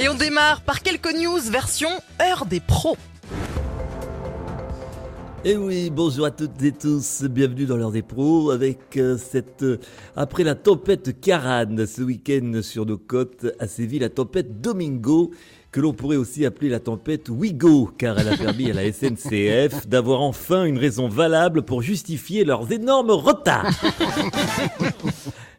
Et on démarre par quelques news version heure des pros. Et eh oui, bonjour à toutes et tous, bienvenue dans l'heure des pros avec euh, cette euh, après la tempête Karan ce week-end sur nos côtes a sévi la tempête Domingo que l'on pourrait aussi appeler la tempête Wigo car elle a permis à la SNCF d'avoir enfin une raison valable pour justifier leurs énormes retards.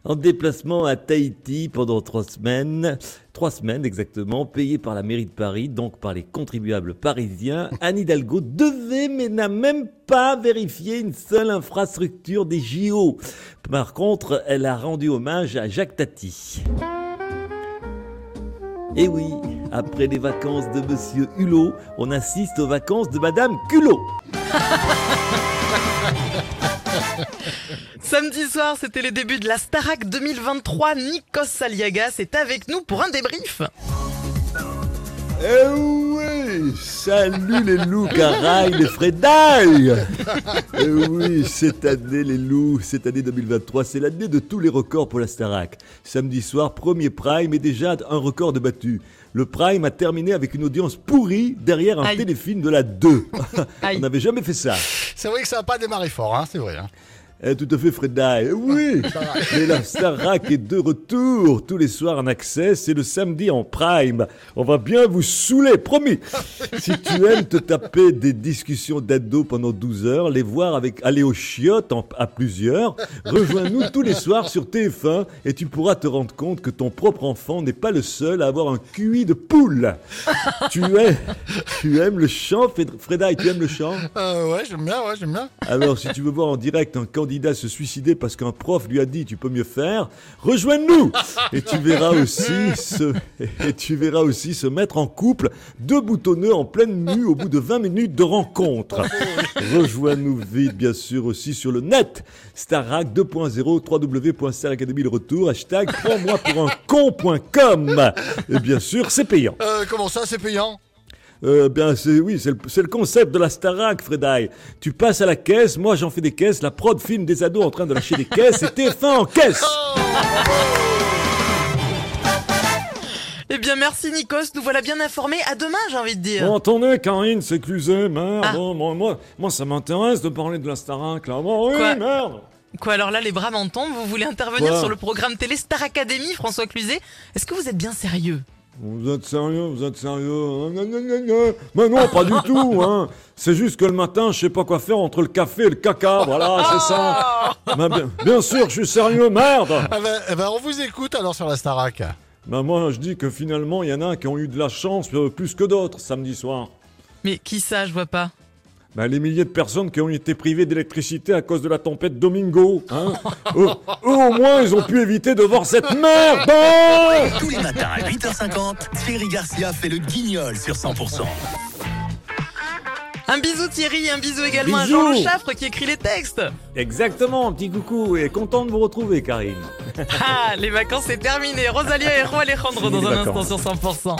En déplacement à Tahiti pendant trois semaines, trois semaines exactement, payé par la mairie de Paris, donc par les contribuables parisiens, Anne Hidalgo devait mais n'a même pas vérifié une seule infrastructure des JO. Par contre, elle a rendu hommage à Jacques Tati. Et oui, après les vacances de Monsieur Hulot, on assiste aux vacances de Madame Culot. Samedi soir, c'était les débuts de la Starac 2023. Nikos Saliagas est avec nous pour un débrief. Eh Salut les loups caraï, les frédailles Eh oui, cette année les loups, cette année 2023, c'est l'année de tous les records pour la Starac. Samedi soir, premier prime et déjà un record de battu. Le prime a terminé avec une audience pourrie derrière un téléfilm de la 2. On n'avait jamais fait ça. C'est vrai que ça n'a pas démarré fort, hein, c'est vrai. Hein. Eh, tout à fait, Fred Oui, mais la Starac est de retour tous les soirs en accès. C'est le samedi en prime. On va bien vous saouler, promis. Si tu aimes te taper des discussions d'ado pendant 12 heures, les voir avec aller aux chiottes à plusieurs, rejoins-nous tous les soirs sur TF1 et tu pourras te rendre compte que ton propre enfant n'est pas le seul à avoir un QI de poule. tu, aimes, tu aimes le chant, Freda, tu aimes le chant? Euh, Ouais, j'aime bien, ouais, j'aime bien. Alors, si tu veux voir en direct un candidat candidat se suicider parce qu'un prof lui a dit tu peux mieux faire, rejoins-nous et tu verras aussi se et tu verras aussi se mettre en couple deux boutonneux en pleine nuit au bout de 20 minutes de rencontre. Rejoins-nous vite bien sûr aussi sur le net Starac 2.0 www.staracademy le retour hashtag prends-moi pour un con.com et bien sûr c'est payant. Euh, comment ça c'est payant? Euh, bien, c'est, oui, c'est le, concept de la Starac, Fredaille. Tu passes à la caisse, moi j'en fais des caisses, la prod filme des ados en train de lâcher des caisses et TF1 en caisse. Eh bien, merci Nikos, nous voilà bien informés. À demain, j'ai envie de dire. Bon, attendez, Karine, c'est clusé, merde. Ah. Moi, moi, ça m'intéresse de parler de la Starac, là. oui, merde. Quoi, alors là, les bras m'en Vous voulez intervenir sur le programme télé Star Academy, François Cluzet? Est-ce que vous êtes bien sérieux? Vous êtes sérieux, vous êtes sérieux Mais non, pas du tout, hein. C'est juste que le matin, je sais pas quoi faire entre le café et le caca, voilà, c'est ça. bien, bien, sûr, je suis sérieux, merde eh ben, eh ben, on vous écoute alors sur la Starac. Ben moi, je dis que finalement, il y en a qui ont eu de la chance euh, plus que d'autres samedi soir. Mais qui ça, je vois pas? Ben, les milliers de personnes qui ont été privées d'électricité à cause de la tempête Domingo. Hein eux, au moins, ils ont pu éviter de voir cette merde. Tous les matins à 8h50, Thierry Garcia fait le guignol sur 100%. Un bisou Thierry, un bisou également à Jean Le Chaffre qui écrit les textes. Exactement, petit coucou et content de vous retrouver Karine. ah, les vacances c'est terminé. Rosalia et Juan Alejandro dans un instant sur 100%.